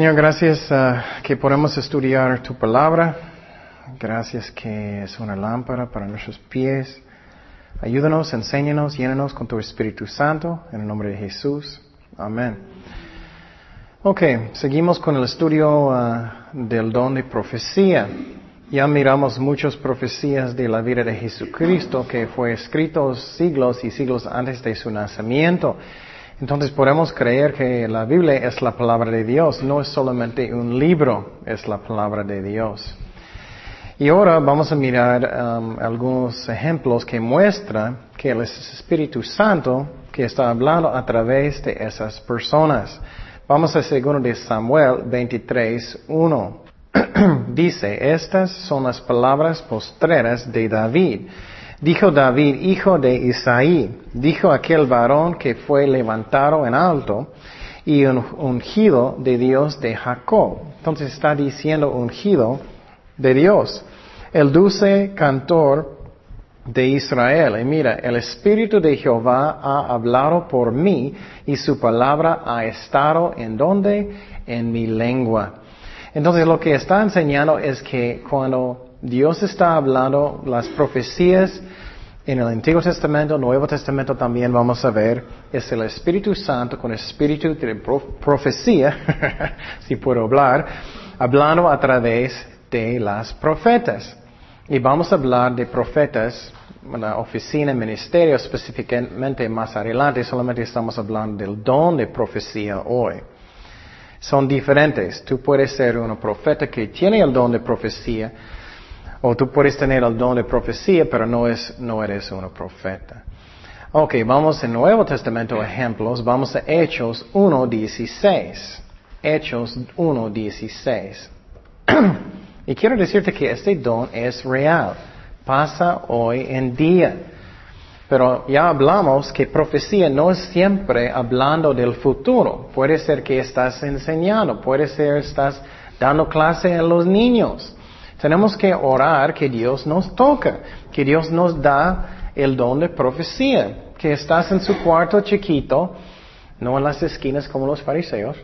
Señor, gracias uh, que podemos estudiar tu palabra. Gracias que es una lámpara para nuestros pies. Ayúdanos, enséñanos, llénanos con tu Espíritu Santo. En el nombre de Jesús. Amén. Ok, seguimos con el estudio uh, del don de profecía. Ya miramos muchas profecías de la vida de Jesucristo que fue escrito siglos y siglos antes de su nacimiento. Entonces podemos creer que la Biblia es la palabra de Dios, no es solamente un libro, es la palabra de Dios. Y ahora vamos a mirar um, algunos ejemplos que muestran que el Espíritu Santo que está hablando a través de esas personas. Vamos a segundo de Samuel 23, 1. Dice, estas son las palabras postreras de David Dijo David, hijo de Isaí, dijo aquel varón que fue levantado en alto y ungido de Dios de Jacob. Entonces está diciendo ungido de Dios. El dulce cantor de Israel. Y mira, el Espíritu de Jehová ha hablado por mí y su palabra ha estado en donde? En mi lengua. Entonces lo que está enseñando es que cuando Dios está hablando las profecías en el Antiguo Testamento, Nuevo Testamento también vamos a ver, es el Espíritu Santo con el Espíritu de profecía, si puedo hablar, hablando a través de las profetas. Y vamos a hablar de profetas, la oficina, ministerio específicamente más adelante, solamente estamos hablando del don de profecía hoy. Son diferentes. Tú puedes ser un profeta que tiene el don de profecía, o tú puedes tener el don de profecía, pero no, es, no eres un profeta. Ok, vamos en Nuevo Testamento ejemplos. Vamos a Hechos 1.16. Hechos 1.16. y quiero decirte que este don es real. Pasa hoy en día. Pero ya hablamos que profecía no es siempre hablando del futuro. Puede ser que estás enseñando, puede ser que estás dando clase a los niños. Tenemos que orar que Dios nos toca, que Dios nos da el don de profecía, que estás en su cuarto chiquito, no en las esquinas como los fariseos,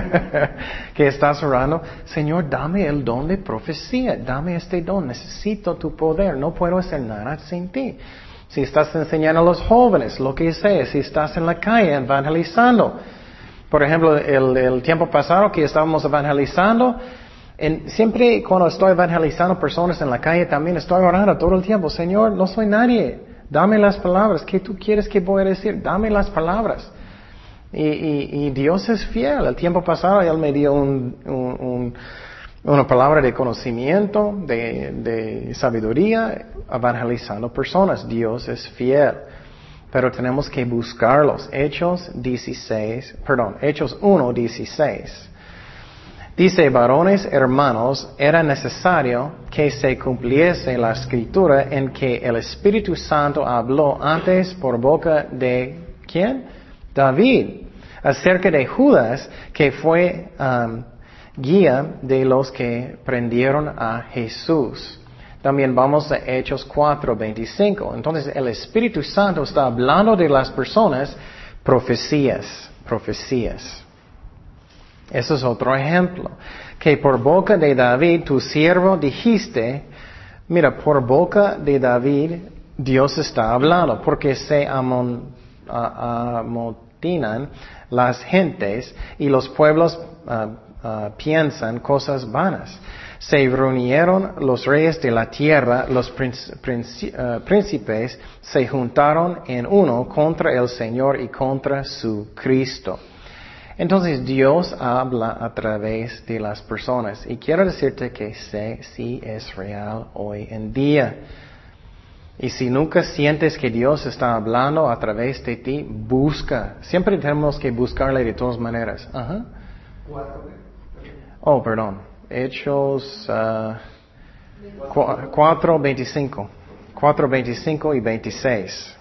que estás orando, Señor, dame el don de profecía, dame este don, necesito tu poder, no puedo hacer nada sin ti. Si estás enseñando a los jóvenes lo que sé, si estás en la calle evangelizando, por ejemplo, el, el tiempo pasado que estábamos evangelizando, siempre cuando estoy evangelizando personas en la calle, también estoy orando todo el tiempo, Señor, no soy nadie, dame las palabras, ¿qué tú quieres que voy a decir? Dame las palabras. Y, Dios es fiel. El tiempo pasado Él me dio una palabra de conocimiento, de, de sabiduría, evangelizando personas. Dios es fiel. Pero tenemos que buscarlos. Hechos 16, perdón, Hechos 1, 16. Dice, varones hermanos, era necesario que se cumpliese la escritura en que el Espíritu Santo habló antes por boca de ¿quién? David, acerca de Judas, que fue um, guía de los que prendieron a Jesús. También vamos a Hechos 4, 25. Entonces el Espíritu Santo está hablando de las personas profecías, profecías. Eso es otro ejemplo. Que por boca de David, tu siervo, dijiste, mira, por boca de David, Dios está hablando, porque se amotinan las gentes y los pueblos ah, ah, piensan cosas vanas. Se reunieron los reyes de la tierra, los ah, príncipes se juntaron en uno contra el Señor y contra su Cristo. Entonces Dios habla a través de las personas y quiero decirte que sé si es real hoy en día. Y si nunca sientes que Dios está hablando a través de ti, busca. Siempre tenemos que buscarle de todas maneras. Ajá. Oh, perdón. Hechos uh, 4, 25. 4, 25 y 26.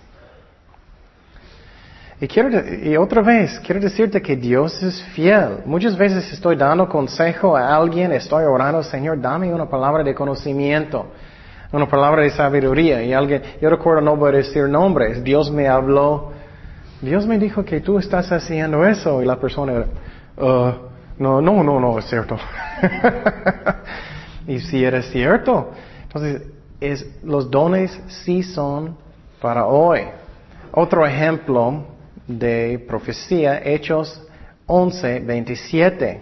Y, quiero, y otra vez, quiero decirte que Dios es fiel. Muchas veces estoy dando consejo a alguien, estoy orando, Señor, dame una palabra de conocimiento, una palabra de sabiduría. Y alguien, yo recuerdo, no voy a decir nombres, Dios me habló, Dios me dijo que tú estás haciendo eso. Y la persona, uh, No, no, no, no, es cierto. y si era cierto, entonces es, los dones sí son para hoy. Otro ejemplo de profecía, Hechos 11, 27.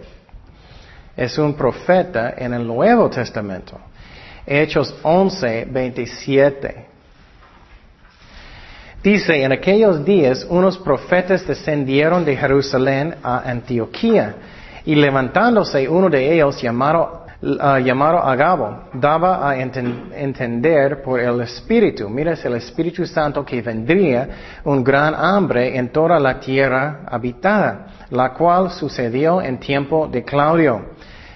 Es un profeta en el Nuevo Testamento. Hechos 11, 27. Dice, en aquellos días unos profetas descendieron de Jerusalén a Antioquía y levantándose uno de ellos llamado, uh, llamado Agabo, daba a entender por el Espíritu, mira es el Espíritu Santo que vendría un gran hambre en toda la tierra habitada, la cual sucedió en tiempo de Claudio.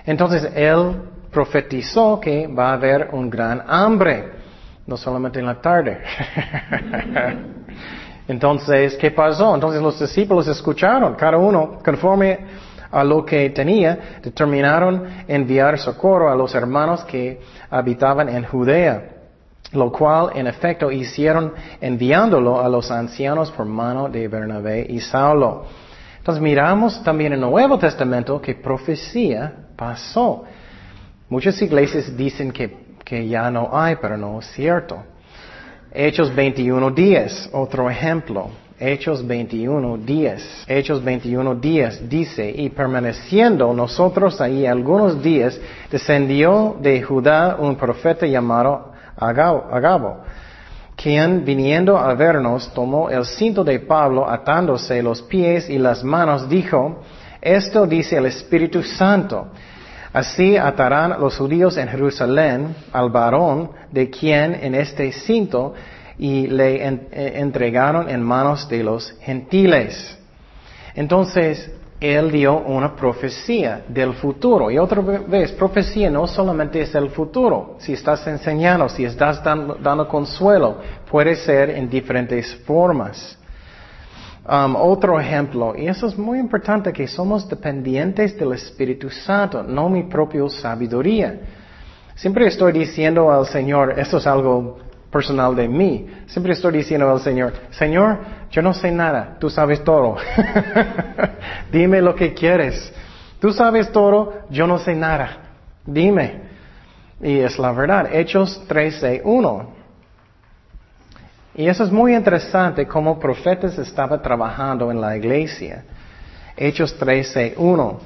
Entonces él profetizó que va a haber un gran hambre, no solamente en la tarde. Entonces, ¿qué pasó? Entonces los discípulos escucharon, cada uno conforme a lo que tenía, determinaron enviar socorro a los hermanos que habitaban en Judea, lo cual en efecto hicieron enviándolo a los ancianos por mano de Bernabé y Saulo. Entonces miramos también en el Nuevo Testamento que profecía pasó. Muchas iglesias dicen que, que ya no hay, pero no es cierto. Hechos 21 días, otro ejemplo. Hechos 21 días. Hechos 21 días dice, y permaneciendo nosotros ahí algunos días, descendió de Judá un profeta llamado Agabo, quien viniendo a vernos tomó el cinto de Pablo atándose los pies y las manos, dijo, esto dice el Espíritu Santo. Así atarán los judíos en Jerusalén al varón de quien en este cinto y le eh, entregaron en manos de los gentiles. Entonces, él dio una profecía del futuro. Y otra vez, profecía no solamente es el futuro. Si estás enseñando, si estás dando, consuelo, puede ser en diferentes formas. Um, otro ejemplo, y eso es muy importante, que somos dependientes del Espíritu Santo, no mi propia sabiduría. Siempre estoy diciendo al Señor, esto es algo personal de mí. Siempre estoy diciendo al Señor, Señor, yo no sé nada, tú sabes todo. Dime lo que quieres. Tú sabes todo, yo no sé nada. Dime. Y es la verdad. Hechos 13.1. Y eso es muy interesante como profetas estaban trabajando en la iglesia. Hechos 13.1.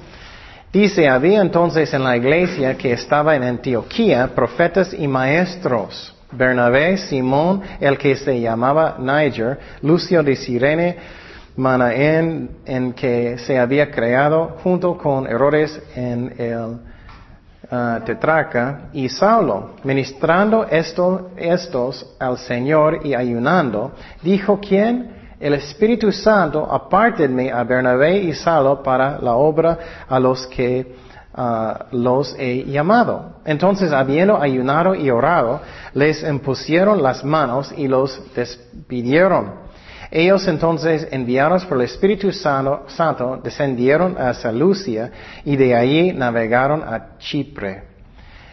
Dice, había entonces en la iglesia que estaba en Antioquía profetas y maestros Bernabé, Simón, el que se llamaba Niger, Lucio de Sirene, Manaén, en que se había creado junto con Herodes en el uh, tetraca, y Saulo, ministrando esto, estos al Señor y ayunando, dijo, ¿quién? El Espíritu Santo, apártenme a Bernabé y Saulo para la obra a los que Ah, los he llamado. Entonces, habiendo ayunado y orado, les impusieron las manos y los despidieron. Ellos entonces, enviados por el Espíritu Santo, descendieron a Salucia y de allí navegaron a Chipre.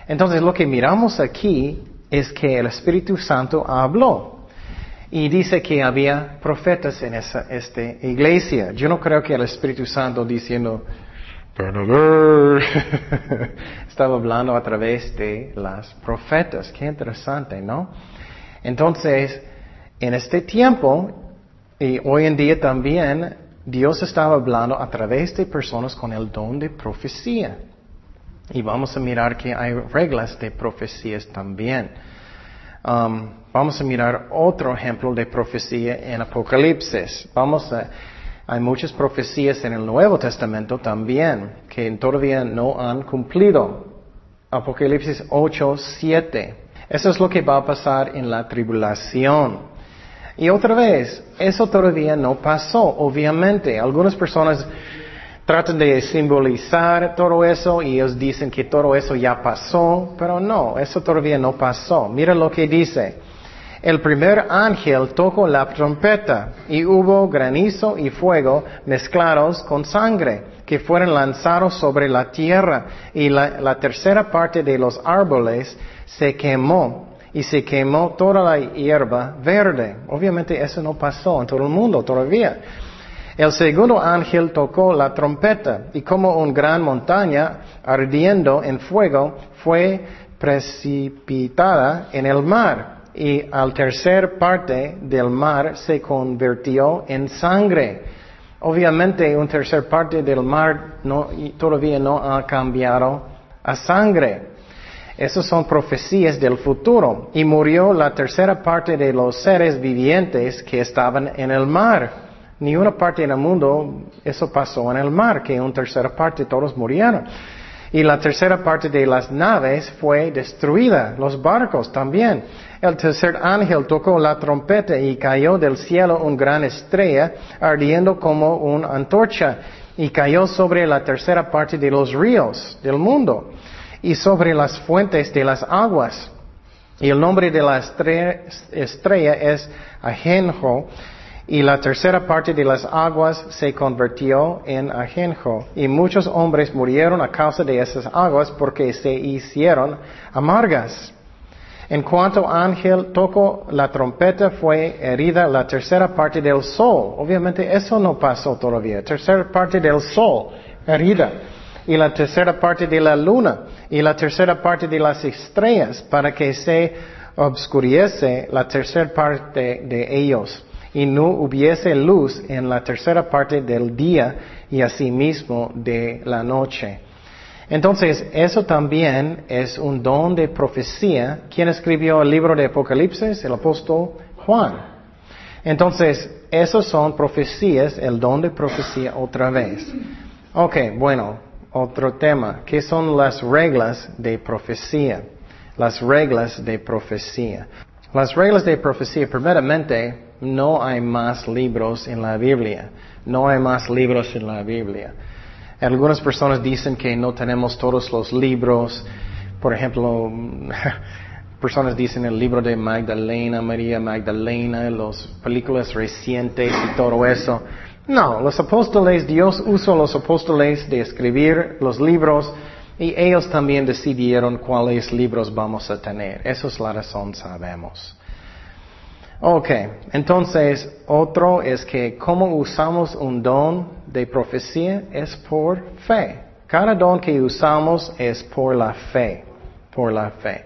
Entonces, lo que miramos aquí es que el Espíritu Santo habló. Y dice que había profetas en esa iglesia. Yo no creo que el Espíritu Santo diciendo, Estaba hablando a través de las profetas. Qué interesante, ¿no? Entonces, en este tiempo, y hoy en día también, Dios estaba hablando a través de personas con el don de profecía. Y vamos a mirar que hay reglas de profecías también. Um, vamos a mirar otro ejemplo de profecía en Apocalipsis. Vamos a hay muchas profecías en el Nuevo Testamento también que todavía no han cumplido. Apocalipsis 8, 7. Eso es lo que va a pasar en la tribulación. Y otra vez, eso todavía no pasó, obviamente. Algunas personas tratan de simbolizar todo eso y ellos dicen que todo eso ya pasó, pero no, eso todavía no pasó. Mira lo que dice. El primer ángel tocó la trompeta y hubo granizo y fuego mezclados con sangre que fueron lanzados sobre la tierra y la, tercera parte de los árboles se quemó y se quemó toda la hierba verde. Obviamente eso no pasó en todo el mundo todavía. El segundo ángel tocó la trompeta y como una gran montaña ardiendo en fuego fue precipitada en el mar y al tercer parte del mar se convirtió en sangre. Obviamente un tercer parte del mar no, todavía no ha cambiado a sangre. Esas son profecías del futuro. Y murió la tercera parte de los seres vivientes que estaban en el mar. Ni una parte del mundo, eso pasó en el mar, que una tercera parte todos murieron. Y la tercera parte de las naves fue destruida, los barcos también. El tercer ángel tocó la trompeta y cayó del cielo una gran estrella ardiendo como una antorcha y cayó sobre la tercera parte de los ríos del mundo y sobre las fuentes de las aguas. Y el nombre de la estrella, es Ajenjo y la tercera parte de las aguas se convirtió en ajenjo, y muchos hombres murieron a causa de esas aguas porque se hicieron amargas. En cuanto ángel tocó la trompeta, fue herida la tercera parte del sol. Obviamente eso no pasó todavía. Tercera parte del sol, herida. Y la tercera parte de la luna. Y la tercera parte de las estrellas, para que se obscuriese la tercera parte de ellos y no hubiese luz en la tercera parte del día y asimismo de la noche. Entonces, eso también es un don de profecía. ¿Quién escribió el libro de Apocalipsis? El apóstol Juan. Entonces, esos son profecías, el don de profecía otra vez. Ok, bueno, otro tema. ¿Qué son las reglas de profecía? Las reglas de profecía. Las reglas de profecía, primeramente, no hay más libros en la Biblia. No hay más libros en la Biblia. Algunas personas dicen que no tenemos todos los libros. Por ejemplo, personas dicen el libro de Magdalena, María Magdalena, las películas recientes y todo eso. No, los apóstoles, Dios usó los apóstoles de escribir los libros y ellos también decidieron cuáles libros vamos a tener. Esa es la razón, sabemos. Ok, entonces otro es que cómo usamos un don de profecía es por fe. Cada don que usamos es por la fe, por la fe.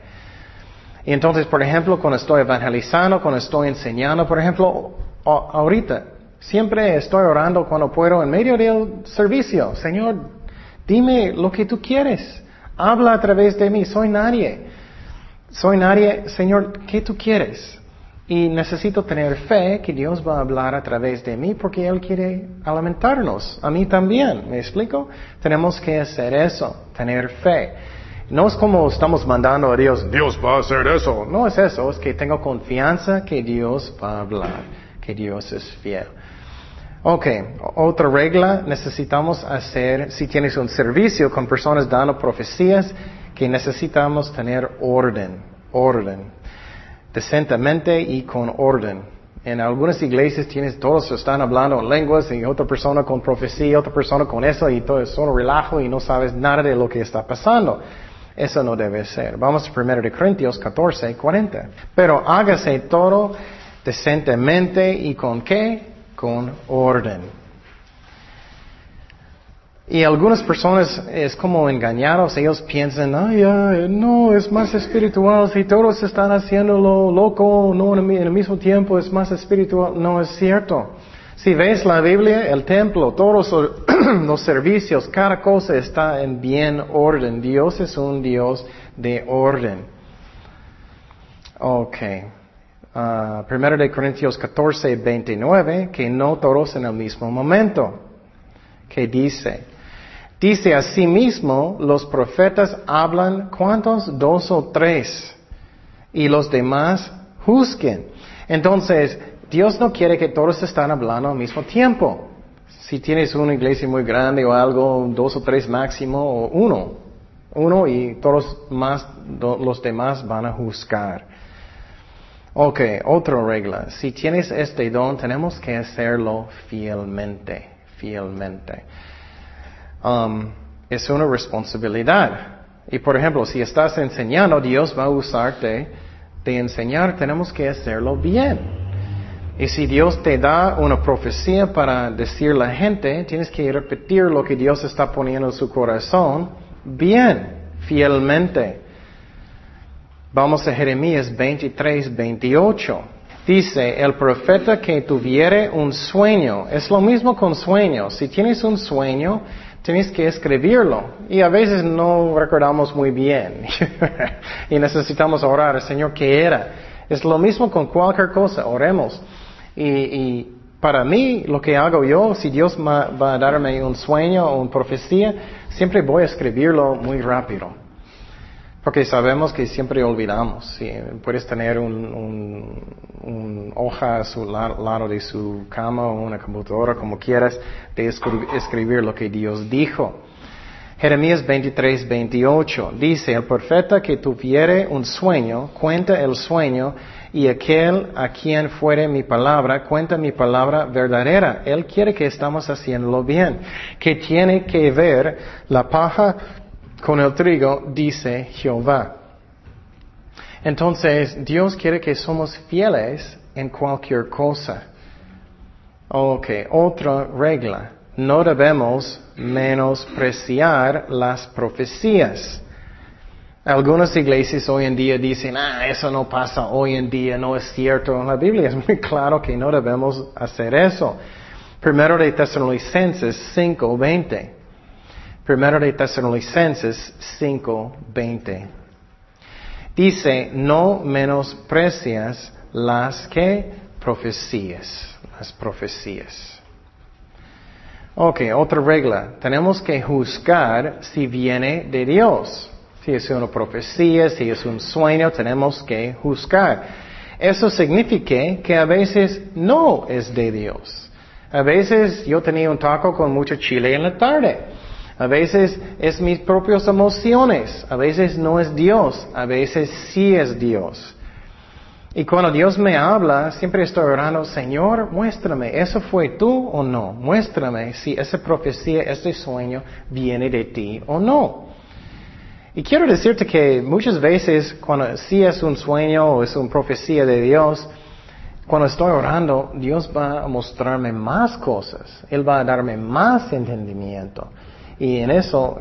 Y entonces, por ejemplo, cuando estoy evangelizando, cuando estoy enseñando, por ejemplo, ahorita, siempre estoy orando cuando puedo en medio del servicio. Señor, dime lo que tú quieres. Habla a través de mí. Soy nadie. Soy nadie. Señor, ¿qué tú quieres? Y necesito tener fe que Dios va a hablar a través de mí porque Él quiere alimentarnos. A mí también, ¿me explico? Tenemos que hacer eso, tener fe. No es como estamos mandando a Dios, Dios va a hacer eso. No es eso, es que tengo confianza que Dios va a hablar, que Dios es fiel. Ok, otra regla necesitamos hacer, si tienes un servicio con personas dando profecías, que necesitamos tener orden, orden decentemente y con orden. En algunas iglesias tienes, todos están hablando en lenguas y otra persona con profecía, otra persona con eso y todo es solo relajo y no sabes nada de lo que está pasando. Eso no debe ser. Vamos a 1 de Corintios 14, 40. Pero hágase todo decentemente y con qué? Con orden. Y algunas personas es como engañados, ellos piensan, ay, no, es más espiritual, si todos están haciéndolo loco, no en el mismo tiempo es más espiritual, no es cierto. Si ves la Biblia, el templo, todos los servicios, cada cosa está en bien orden. Dios es un Dios de orden. Ok. Uh, primero de Corintios 14, 29, que no todos en el mismo momento. Que dice, Dice asimismo, los profetas hablan cuántos, dos o tres, y los demás juzguen. Entonces, Dios no quiere que todos estén hablando al mismo tiempo. Si tienes una iglesia muy grande o algo, dos o tres máximo, o uno, uno y todos más, los demás van a juzgar. Ok, otra regla. Si tienes este don, tenemos que hacerlo fielmente, fielmente. Um, es una responsabilidad. Y por ejemplo, si estás enseñando, Dios va a usarte de enseñar, tenemos que hacerlo bien. Y si Dios te da una profecía para decir a la gente, tienes que repetir lo que Dios está poniendo en su corazón bien, fielmente. Vamos a Jeremías 23, 28. Dice, el profeta que tuviere un sueño, es lo mismo con sueños. Si tienes un sueño, tienes que escribirlo. Y a veces no recordamos muy bien. y necesitamos orar, Señor, ¿qué era? Es lo mismo con cualquier cosa, oremos. Y, para mí, lo que hago yo, si Dios va a darme un sueño o una profecía, siempre voy a escribirlo muy rápido. Porque sabemos que siempre olvidamos. puedes tener un, hoja a su lado de su cama o una computadora, como quieras, de escribir lo que Dios dijo. Jeremías 23, 28 dice, el profeta que tuviere un sueño, cuenta el sueño, y aquel a quien fuere mi palabra, cuenta mi palabra verdadera. Él quiere que estamos haciéndolo bien, que tiene que ver la paja con el trigo, dice Jehová. Entonces, Dios quiere que somos fieles en cualquier cosa. Ok, otra regla. No debemos menospreciar las profecías. Algunas iglesias hoy en día dicen, ah, eso no pasa hoy en día, no es cierto. En la Biblia es muy claro que no debemos hacer eso. Primero de Tesalonicenses 5:20. Primero de Tesalonicenses 5:20. Dice, no menosprecias las que profecías, las profecías. Ok, otra regla. Tenemos que juzgar si viene de Dios. Si es una profecía, si es un sueño, tenemos que juzgar. Eso significa que a veces no es de Dios. A veces yo tenía un taco con mucho chile en la tarde. A veces es mis propias emociones. A veces no es Dios. A veces sí es Dios. Y cuando Dios me habla, siempre estoy orando, Señor, muéstrame, ¿eso fue tú o no? Muéstrame si esa profecía, ese sueño viene de ti o no. Y quiero decirte que muchas veces cuando sí es un sueño o es una profecía de Dios, cuando estoy orando, Dios va a mostrarme más cosas. Él va a darme más entendimiento. Y en eso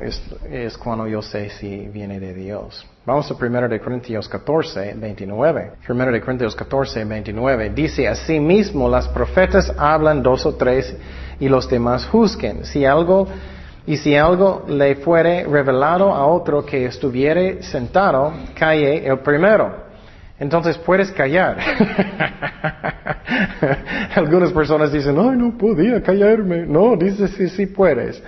es, cuando yo sé si viene de Dios. Vamos a 1 de Corintios 14, 29. 1 de Corintios 14, 29. Dice, así mismo las profetas hablan dos o tres y los demás juzguen. Si algo, y si algo le fuere revelado a otro que estuviere sentado, calle el primero. Entonces puedes callar. Algunas personas dicen, ay, no podía callarme. No, dice sí, sí puedes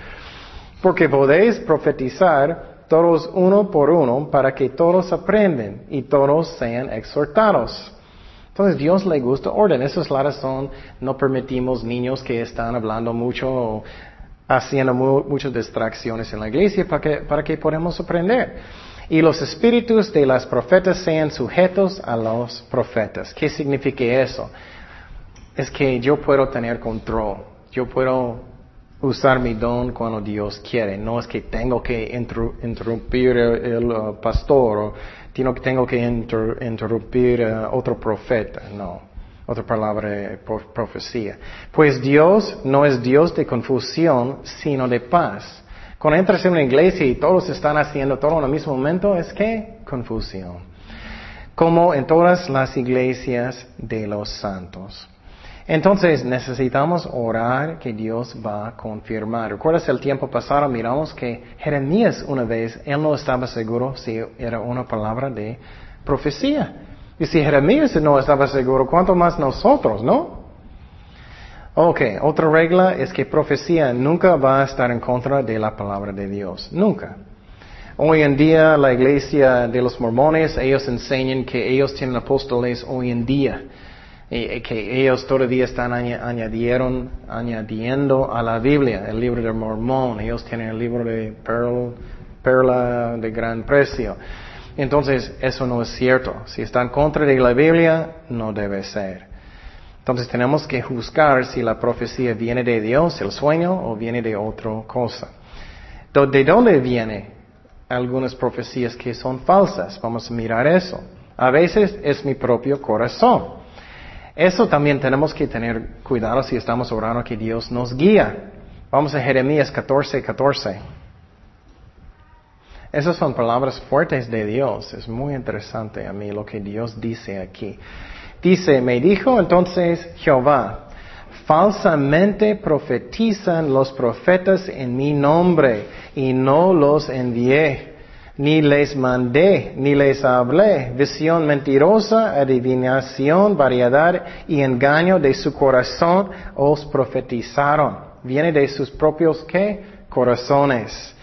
porque podéis profetizar todos uno por uno para que todos aprenden y todos sean exhortados. Entonces Dios le gusta orden. Esa es la razón. No permitimos niños que están hablando mucho o haciendo muchas distracciones en la iglesia para que, para que podamos aprender. Y los espíritus de las profetas sean sujetos a los profetas. ¿Qué significa eso? Es que yo puedo tener control. Yo puedo usar mi don cuando Dios quiere. No es que tengo que interrumpir el, uh, pastor o tengo que interrumpir uh, otro profeta. No. Otra palabra, de profecía. Pues Dios no es Dios de confusión, sino de paz. Cuando entras en una iglesia y todos están haciendo todo en el mismo momento, es que confusión. Como en todas las iglesias de los santos. Entonces necesitamos orar que Dios va a confirmar. ¿Recuerdas el tiempo pasado? Miramos que Jeremías una vez, él no estaba seguro si era una palabra de profecía. Y si Jeremías no estaba seguro, ¿cuánto más nosotros, no? Ok, otra regla es que profecía nunca va a estar en contra de la palabra de Dios. Nunca. Hoy en día la iglesia de los mormones, ellos enseñan que ellos tienen apóstoles hoy en día y que ellos todavía están añadieron, añadiendo a la Biblia, el libro de Mormón, ellos tienen el libro de Perla de Gran Precio. Entonces, eso no es cierto. Si están contra de la Biblia, no debe ser. Entonces, tenemos que juzgar si la profecía viene de Dios, el sueño, o viene de otra cosa. ¿De dónde viene algunas profecías que son falsas? Vamos a mirar eso. A veces es mi propio corazón. Eso también tenemos que tener cuidado si estamos orando que Dios nos guía. Vamos a Jeremías 14, 14. Esas son palabras fuertes de Dios. Es muy interesante a mí lo que Dios dice aquí. Dice, me dijo entonces Jehová, falsamente profetizan los profetas en mi nombre y no los envié, ni les mandé, ni les hablé. Visión mentirosa, adivinación, variedad y engaño de su corazón os profetizaron. Viene de sus propios qué? Corazones.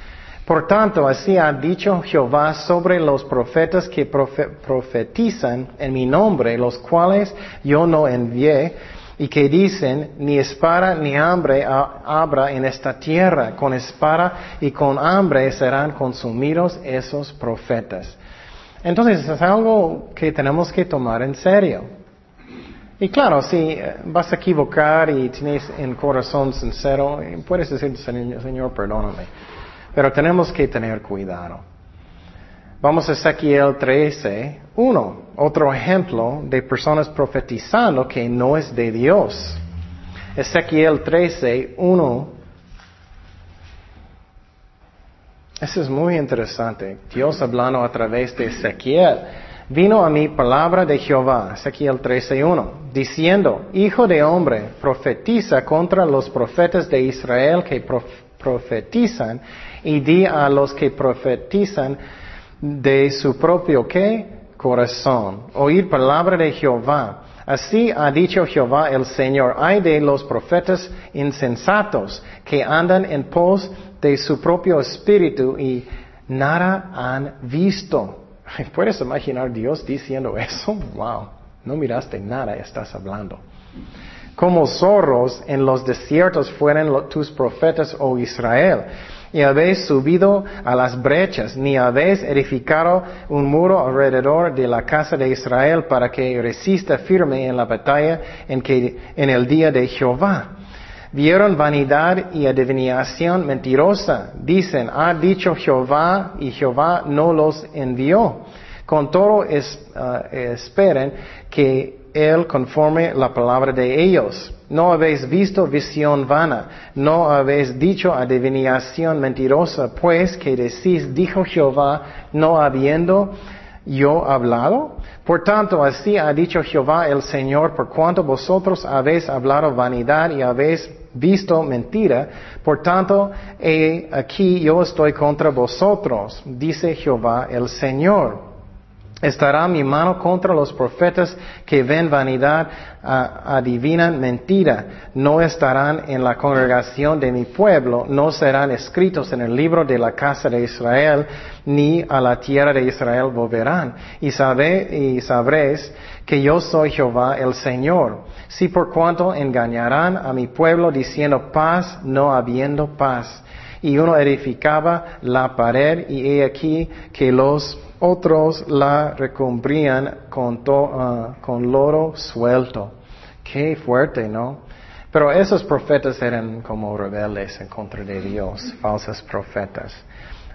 Por tanto, así ha dicho Jehová sobre los profetas que profetizan en mi nombre, los cuales yo no envié, y que dicen, ni espada ni hambre habrá en esta tierra, con espada y con hambre serán consumidos esos profetas. Entonces es algo que tenemos que tomar en serio. Y claro, si eh, vas a equivocar y tienes en corazón sincero, eh, puedes decir, Señor, perdóname. Pero tenemos que tener cuidado. Vamos a Ezequiel 13, 1. Otro ejemplo de personas profetizando que no es de Dios. Ezequiel 13, 1. Eso es muy interesante. Dios hablando a través de Ezequiel. Vino a mí palabra de Jehová, Ezequiel 13.1, diciendo, Hijo de hombre, profetiza contra los profetas de Israel que profetizan y di a los que profetizan de su propio qué? Corazón. Oír palabra de Jehová. Así ha dicho Jehová el Señor. Hay de los profetas insensatos que andan en pos de su propio espíritu y nada han visto. ¿Puedes imaginar Dios diciendo eso? Wow, no miraste nada, estás hablando. Como zorros en los desiertos fueron tus profetas, oh Israel y habéis subido a las brechas, ni habéis edificado un muro alrededor de la casa de Israel para que resista firme en la batalla en, que, en el día de Jehová. Vieron vanidad y adivinación mentirosa. Dicen, ha dicho Jehová y Jehová no los envió. Con todo uh, esperen que Él conforme la palabra de ellos. No habéis visto visión vana, no habéis dicho adivinación mentirosa, pues que decís, dijo Jehová, no habiendo yo hablado. Por tanto, así ha dicho Jehová el Señor, por cuanto vosotros habéis hablado vanidad y habéis visto mentira, por tanto, aquí yo estoy contra vosotros, dice Jehová el Señor. Estará mi mano contra los profetas que ven vanidad, adivinan mentira. No estarán en la congregación de mi pueblo, no serán escritos en el libro de la casa de Israel, ni a la tierra de Israel volverán. Y, y sabréis que yo soy Jehová el Señor. Si por cuanto engañarán a mi pueblo diciendo paz, no habiendo paz. Y uno edificaba la pared y he aquí que los otros la recumbrían con, ah, con loro suelto. Qué fuerte, ¿no? Pero esos profetas eran como rebeldes en contra de Dios, falsos profetas.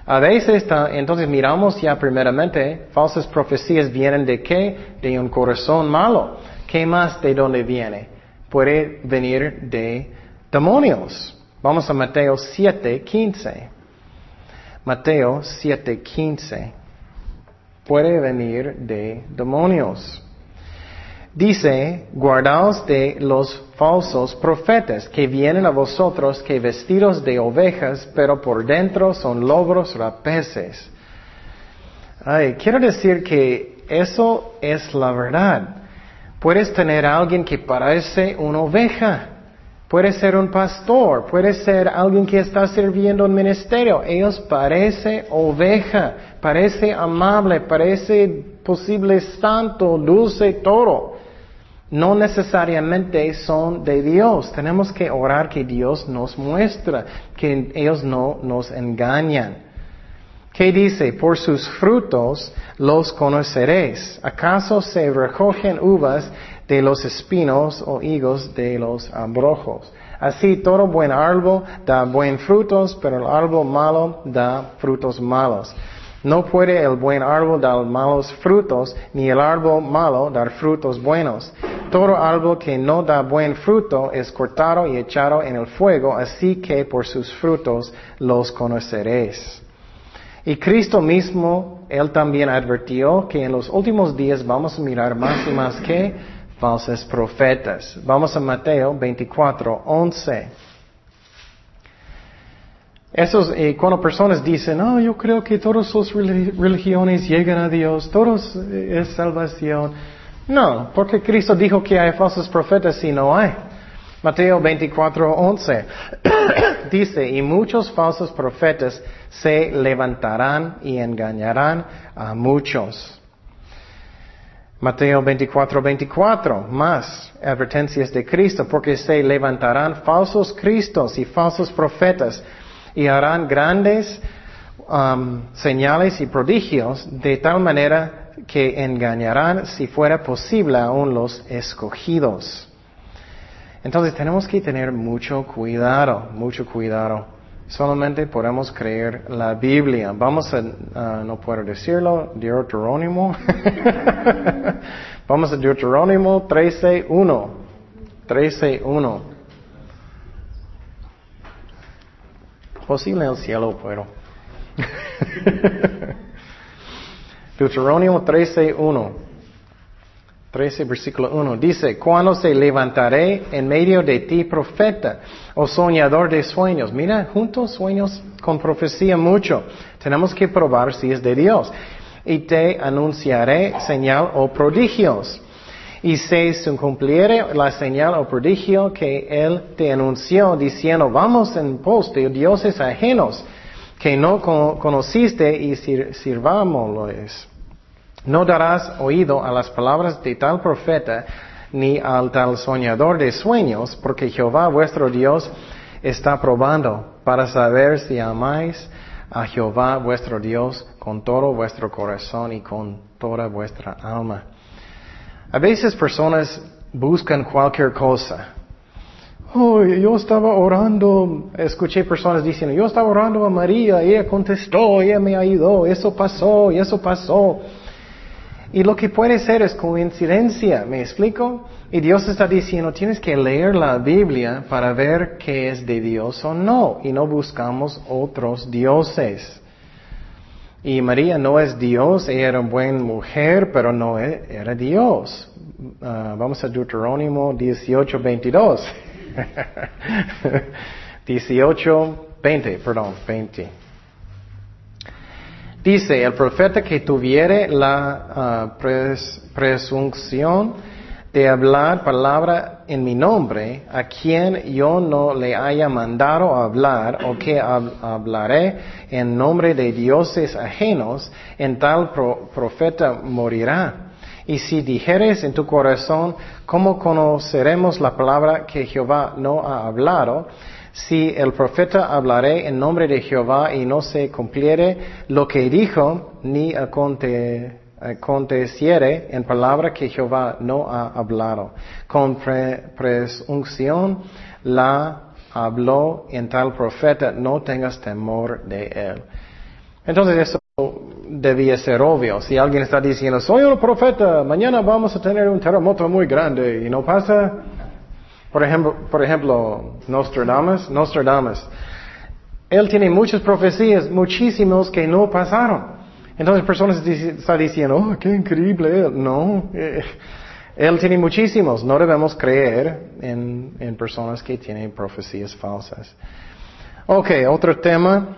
A veces, entonces miramos ya primeramente, falsas profecías vienen de qué? De un corazón malo. ¿Qué más de dónde viene? Puede venir de demonios. Vamos a Mateo 7, 15. Mateo 7, 15 puede venir de demonios. Dice, guardaos de los falsos profetas que vienen a vosotros que vestidos de ovejas, pero por dentro son lobos rapaces. Ay, quiero decir que eso es la verdad. Puedes tener a alguien que parece una oveja, Puede ser un pastor, puede ser alguien que está sirviendo en ministerio. Ellos parece oveja, parece amable, parece posible santo, dulce, todo. No necesariamente son de Dios. Tenemos que orar que Dios nos muestra, que ellos no nos engañan. ¿Qué dice? Por sus frutos los conoceréis. ¿Acaso se recogen uvas de los espinos o higos de los abrojos. Así todo buen árbol da buen frutos, pero el árbol malo da frutos malos. No puede el buen árbol dar malos frutos, ni el árbol malo dar frutos buenos. Todo árbol que no da buen fruto es cortado y echado en el fuego, así que por sus frutos los conoceréis. Y Cristo mismo, Él también advirtió que en los últimos días vamos a mirar más y más que falsos profetas. Vamos a Mateo 24, 11. Esos, eh, cuando personas dicen, oh, yo creo que todas las religiones llegan a Dios, todos eh, es salvación. No, porque Cristo dijo que hay falsos profetas y no hay. Mateo 24, 11 dice, y muchos falsos profetas se levantarán y engañarán a muchos. Mateo 24, 24, más advertencias de Cristo, porque se levantarán falsos cristos y falsos profetas y harán grandes um, señales y prodigios de tal manera que engañarán, si fuera posible, aún los escogidos. Entonces tenemos que tener mucho cuidado, mucho cuidado. Solamente podemos creer la Biblia. Vamos a, no puedo decirlo, Deuterónimo. Vamos a Deuterónimo 13.1. 13.1. Posible el cielo, pero. Deuterónimo 13, 1. 13, versículo 1. Dice, cuando se levantaré en medio de ti profeta o soñador de sueños. Mira, juntos sueños con profecía mucho. Tenemos que probar si es de Dios. Y te anunciaré señal o prodigios y se cumpliere la señal o prodigio que Él te anunció diciendo, vamos en pos de dioses ajenos que no conociste y sirvámoslos. No darás oído a las palabras de tal profeta ni al tal soñador de sueños, porque Jehová vuestro Dios está probando para saber si amáis a Jehová vuestro Dios con todo vuestro corazón y con toda vuestra alma. A veces personas buscan cualquier cosa. Oh, yo estaba orando, escuché personas diciendo, yo estaba orando a María, ella contestó, ella me ayudó, eso pasó, y eso pasó. Y lo que puede ser es coincidencia, ¿me explico? Y Dios está diciendo, tienes que leer la Biblia para ver qué es de Dios o no, y no buscamos otros dioses. Y María no es Dios, ella era buena mujer, pero no e, era Dios. Ah, vamos a Deuterónimo 18, 22. 18, 20, perdón, 20. Dice, el profeta que tuviere la uh, presunción de hablar palabra en mi nombre, a quien yo no le haya mandado hablar o que hablaré en nombre de dioses ajenos, en tal profeta morirá. Y si dijeres en tu corazón, ¿cómo conoceremos la palabra que Jehová no ha hablado? Si el profeta hablaré en nombre de Jehová y no se cumpliere lo que dijo, ni aconte aconteciere en palabra que Jehová no ha hablado. Con presunción la habló en tal profeta, no tengas temor de él. Entonces eso debía ser obvio. Si alguien está diciendo, soy un profeta, mañana vamos a tener un terremoto muy grande y no pasa. Por ejemplo, por ejemplo, Nostradamus, Nostradamus. Él tiene muchas profecías, muchísimos que no pasaron. Entonces personas están diciendo, oh, qué increíble. No, eh, él tiene muchísimos. No debemos creer en, en personas que tienen profecías falsas. Ok, otro tema.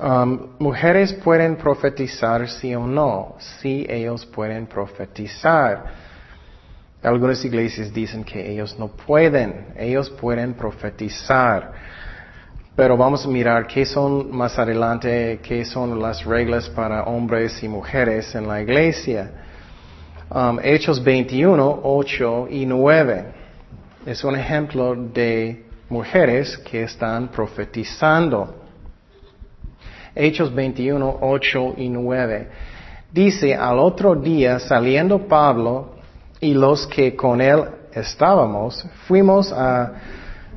Um, mujeres pueden profetizar sí o no. Sí, ellos pueden profetizar. Algunas iglesias dicen que ellos no pueden. Ellos pueden profetizar. Pero vamos a mirar qué son más adelante, qué son las reglas para hombres y mujeres en la iglesia. Um, Hechos 21, 8 y 9. Es un ejemplo de mujeres que están profetizando. Hechos 21, 8 y 9. Dice, al otro día saliendo Pablo y los que con él estábamos, fuimos a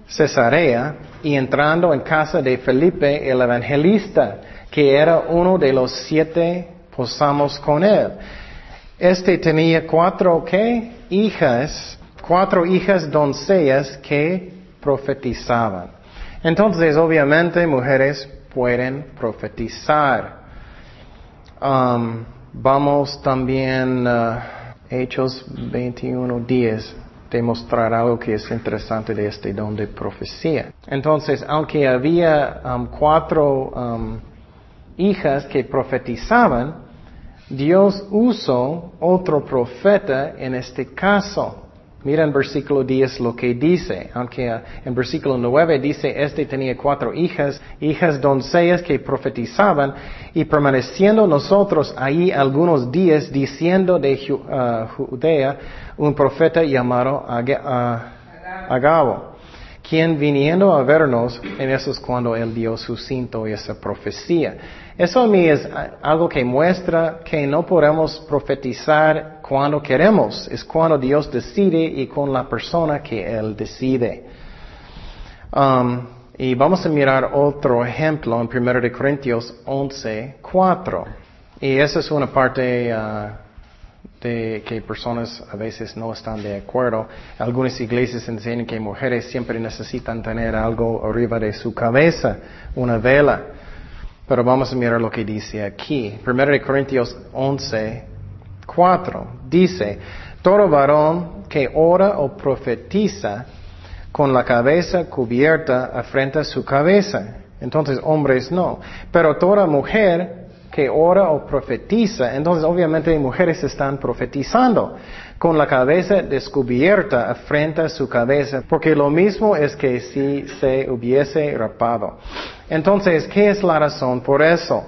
Cesarea y entrando en casa de Felipe el evangelista, que era uno de los siete posamos con él. Este tenía cuatro, ¿qué? Hijas, cuatro hijas doncellas que profetizaban. Entonces, obviamente, mujeres pueden profetizar. Um, vamos también, uh, Hechos 21 días, demostrar algo que es interesante de este don de profecía. Entonces, aunque había um, cuatro um, hijas que profetizaban, Dios usó otro profeta en este caso. Mira en versículo 10 lo que dice, aunque uh, en versículo 9 dice, este tenía cuatro hijas, hijas doncellas que profetizaban, y permaneciendo nosotros ahí algunos días, diciendo de uh, Judea un profeta llamado Agabo, quien viniendo a vernos, en eso es cuando él dio su cinto y esa profecía. Eso a mí es algo que muestra que no podemos profetizar cuando queremos, es cuando Dios decide y con la persona que Él decide. Um, y vamos a mirar otro ejemplo en 1 de Corintios 11, 4. Y esa es una parte uh, de que personas a veces no están de acuerdo. Algunas iglesias enseñan que mujeres siempre necesitan tener algo arriba de su cabeza, una vela. Pero vamos a mirar lo que dice aquí. 1 Corintios 11, 4. Dice, todo varón que ora o profetiza con la cabeza cubierta afrenta su cabeza. Entonces, hombres no. Pero toda mujer que ora o profetiza, entonces obviamente mujeres están profetizando con la cabeza descubierta afrenta su cabeza, porque lo mismo es que si se hubiese rapado. Entonces, ¿qué es la razón por eso?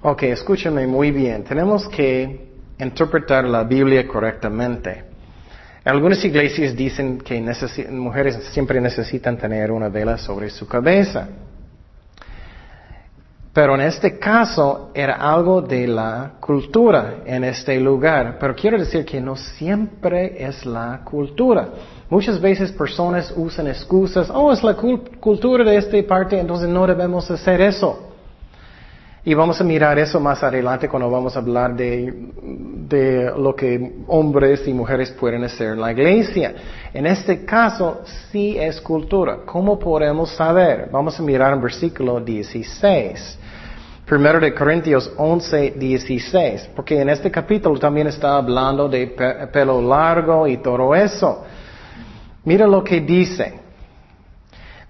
Ok, escúchame muy bien. Tenemos que interpretar la Biblia correctamente. Algunas iglesias dicen que mujeres siempre necesitan tener una vela sobre su cabeza. Pero en este caso era algo de la cultura en este lugar. Pero quiero decir que no siempre es la cultura. Muchas veces personas usan excusas, oh, es la cultura de esta parte, entonces no debemos hacer eso. Y vamos a mirar eso más adelante cuando vamos a hablar de, de, lo que hombres y mujeres pueden hacer en la iglesia. En este caso, sí es cultura. ¿Cómo podemos saber? Vamos a mirar en versículo 16. Primero de Corintios 11, 16, porque en este capítulo también está hablando de pelo largo y todo eso. Mira lo que dice.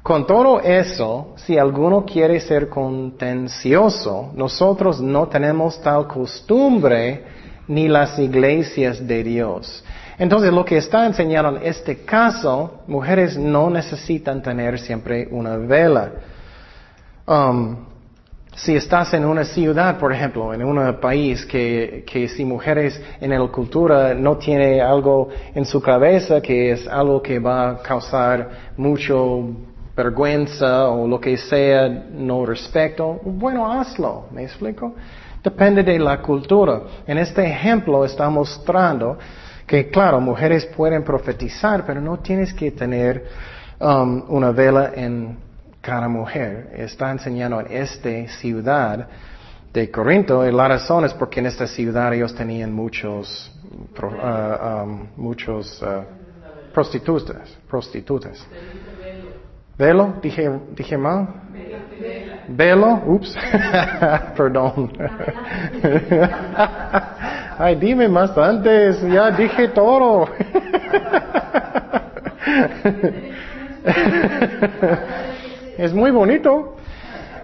Con todo eso, si alguno quiere ser contencioso, nosotros no tenemos tal costumbre ni las iglesias de Dios. Entonces, lo que está enseñando en este caso, mujeres no necesitan tener siempre una vela. Um, si estás en una ciudad, por ejemplo, en un país que, que si mujeres en la cultura no tiene algo en su cabeza que es algo que va a causar mucho vergüenza o lo que sea no respeto, bueno, hazlo, ¿me explico? Depende de la cultura. En este ejemplo está mostrando que, claro, mujeres pueden profetizar, pero no tienes que tener um, una vela en cada mujer. Está enseñando en esta ciudad de Corinto, y la razón es porque en esta ciudad ellos tenían muchos, uh, um, muchos uh, prostitutas, prostitutas. ¿Velo? ¿Dije, dije mal? ¿Velo? Ups. Perdón. Ay, dime más antes. Ya dije todo. Es muy bonito.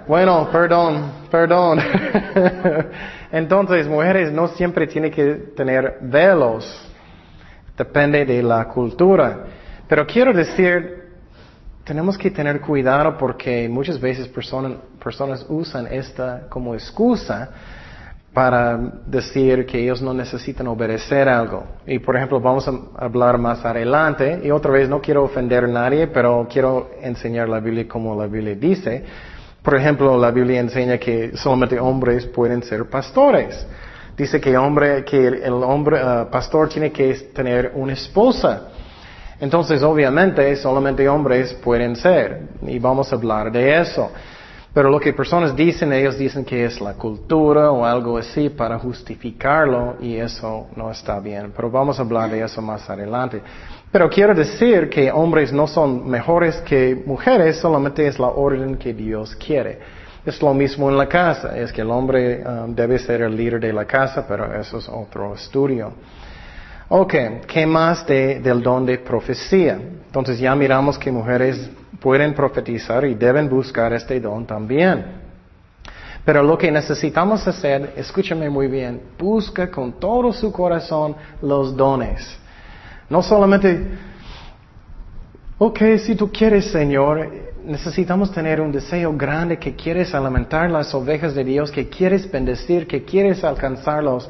Bueno, perdón, perdón. Entonces, mujeres no siempre tienen que tener velos. Depende de la cultura. Pero quiero decir, tenemos que tener cuidado porque muchas veces personas, personas usan esta como excusa para decir que ellos no necesitan obedecer algo. Y por ejemplo, vamos a hablar más adelante, y otra vez no quiero ofender a nadie, pero quiero enseñar la Biblia como la Biblia dice. Por ejemplo, la Biblia enseña que solamente hombres pueden ser pastores. Dice que, hombre, que el hombre uh, pastor tiene que tener una esposa. Entonces, obviamente, solamente hombres pueden ser, y vamos a hablar de eso. Pero lo que personas dicen, ellos dicen que es la cultura o algo así para justificarlo, y eso no está bien. Pero vamos a hablar de eso más adelante. Pero quiero decir que hombres no son mejores que mujeres, solamente es la orden que Dios quiere. Es lo mismo en la casa, es que el hombre um, debe ser el líder de la casa, pero eso es otro estudio. Ok, ¿qué más del don de profecía? Entonces ya miramos que mujeres pueden profetizar y deben buscar este don también. Pero lo que necesitamos hacer, escúchame muy bien, busca con todo su corazón los dones. No solamente, ok, si tú quieres, Señor, necesitamos tener un deseo grande que quieres alimentar las ovejas de Dios, que quieres bendecir, que quieres alcanzar los,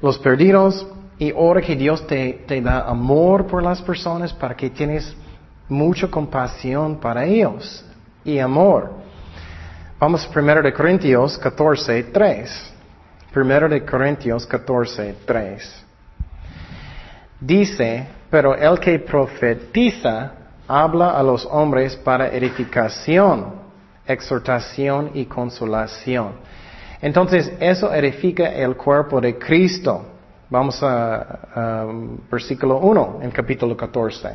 los perdidos y ahora que Dios te, te, da amor por las personas para que tienes mucha compasión para ellos y amor. Vamos a 1 de Corintios 14, 3. 1 de Corintios 14, 3. Dice, pero el que profetiza habla a los hombres para edificación, exhortación y consolación. Entonces, eso edifica el cuerpo de Cristo. Vamos a, versículo 1 en capítulo 14.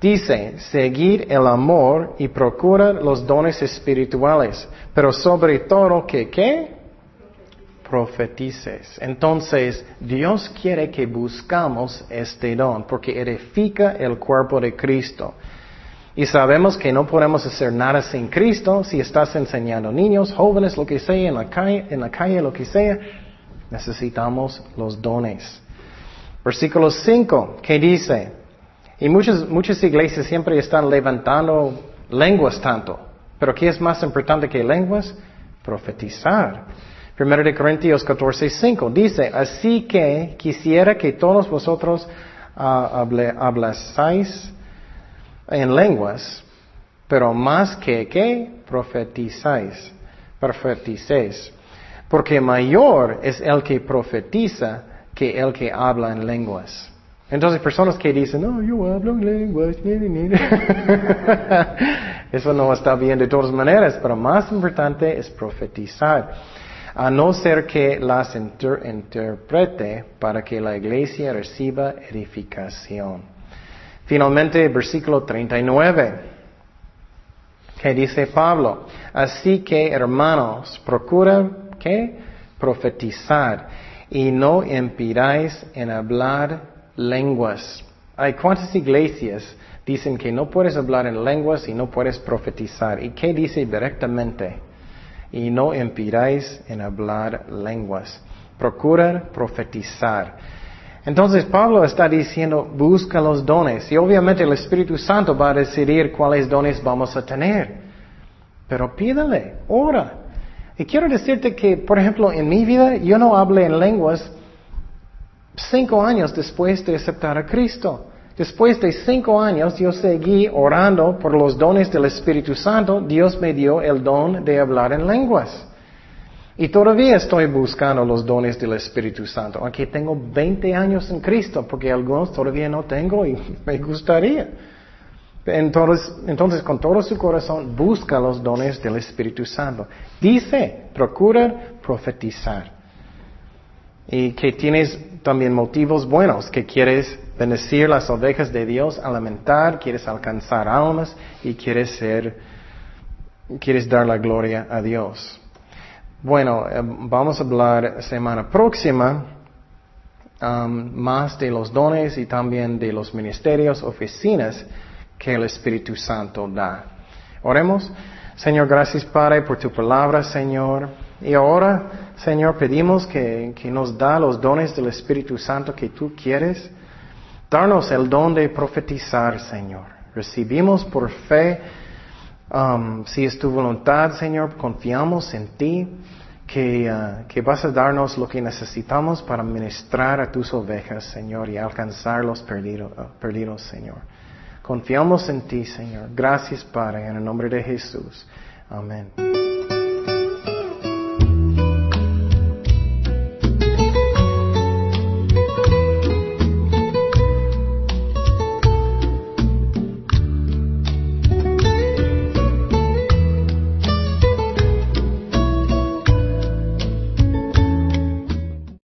Dice, seguir el amor y procura los dones espirituales, pero sobre todo que, ¿qué? profetices. Entonces, Dios quiere que buscamos este don porque edifica el cuerpo de Cristo. Y sabemos que no podemos hacer nada sin Cristo. Si estás enseñando niños, jóvenes, lo que sea, en la calle, en la calle lo que sea, necesitamos los dones. Versículo 5, ¿qué dice? Y muchas, muchas iglesias siempre están levantando lenguas tanto. Pero ¿qué es más importante que lenguas? Profetizar. Primero de Corintios 14, 5 dice, así que quisiera que todos vosotros uh, hablasáis en lenguas, pero más que que profetizáis, profeticéis, porque mayor es el que profetiza que el que habla en lenguas. Entonces, personas que dicen, no, yo hablo en lenguas, eso no está bien de todas maneras, pero más importante es profetizar a no ser que las interprete para que la iglesia reciba edificación. Finalmente, versículo 39, que dice Pablo, así que hermanos, procura que profetizar y no impidáis en hablar lenguas. Hay cuántas iglesias dicen que no puedes hablar en lenguas y no puedes profetizar. ¿Y qué dice directamente? y no impidáis en hablar lenguas. Procura profetizar. Entonces Pablo está diciendo, busca los dones. Y obviamente el Espíritu Santo va a decidir cuáles dones vamos a tener. Pero pídale, ora. Y quiero decirte que, por ejemplo, en mi vida yo no hablé en lenguas cinco años después de aceptar a Cristo. Después de cinco años yo seguí orando por los dones del Espíritu Santo. Dios me dio el don de hablar en lenguas. Y todavía estoy buscando los dones del Espíritu Santo, aunque tengo 20 años en Cristo, porque algunos todavía no tengo y me gustaría. Entonces, con todo su corazón, busca los dones del Espíritu Santo. Dice, procura profetizar. Y que tienes también motivos buenos, que quieres bendecir las ovejas de Dios, alimentar, quieres alcanzar almas y quieres ser, quieres dar la gloria a Dios. Bueno, eh, vamos a hablar semana próxima um, más de los dones y también de los ministerios, oficinas que el Espíritu Santo da. Oremos. Señor, gracias Padre por tu palabra, Señor. Y ahora, Señor, pedimos que, que nos da los dones del Espíritu Santo que tú quieres. Darnos el don de profetizar, Señor. Recibimos por fe, um, si es tu voluntad, Señor, confiamos en ti, que, uh, que vas a darnos lo que necesitamos para ministrar a tus ovejas, Señor, y alcanzar los uh, perdidos Señor. Confiamos en ti, Señor. Gracias, Padre, en el nombre de Jesús. Amén.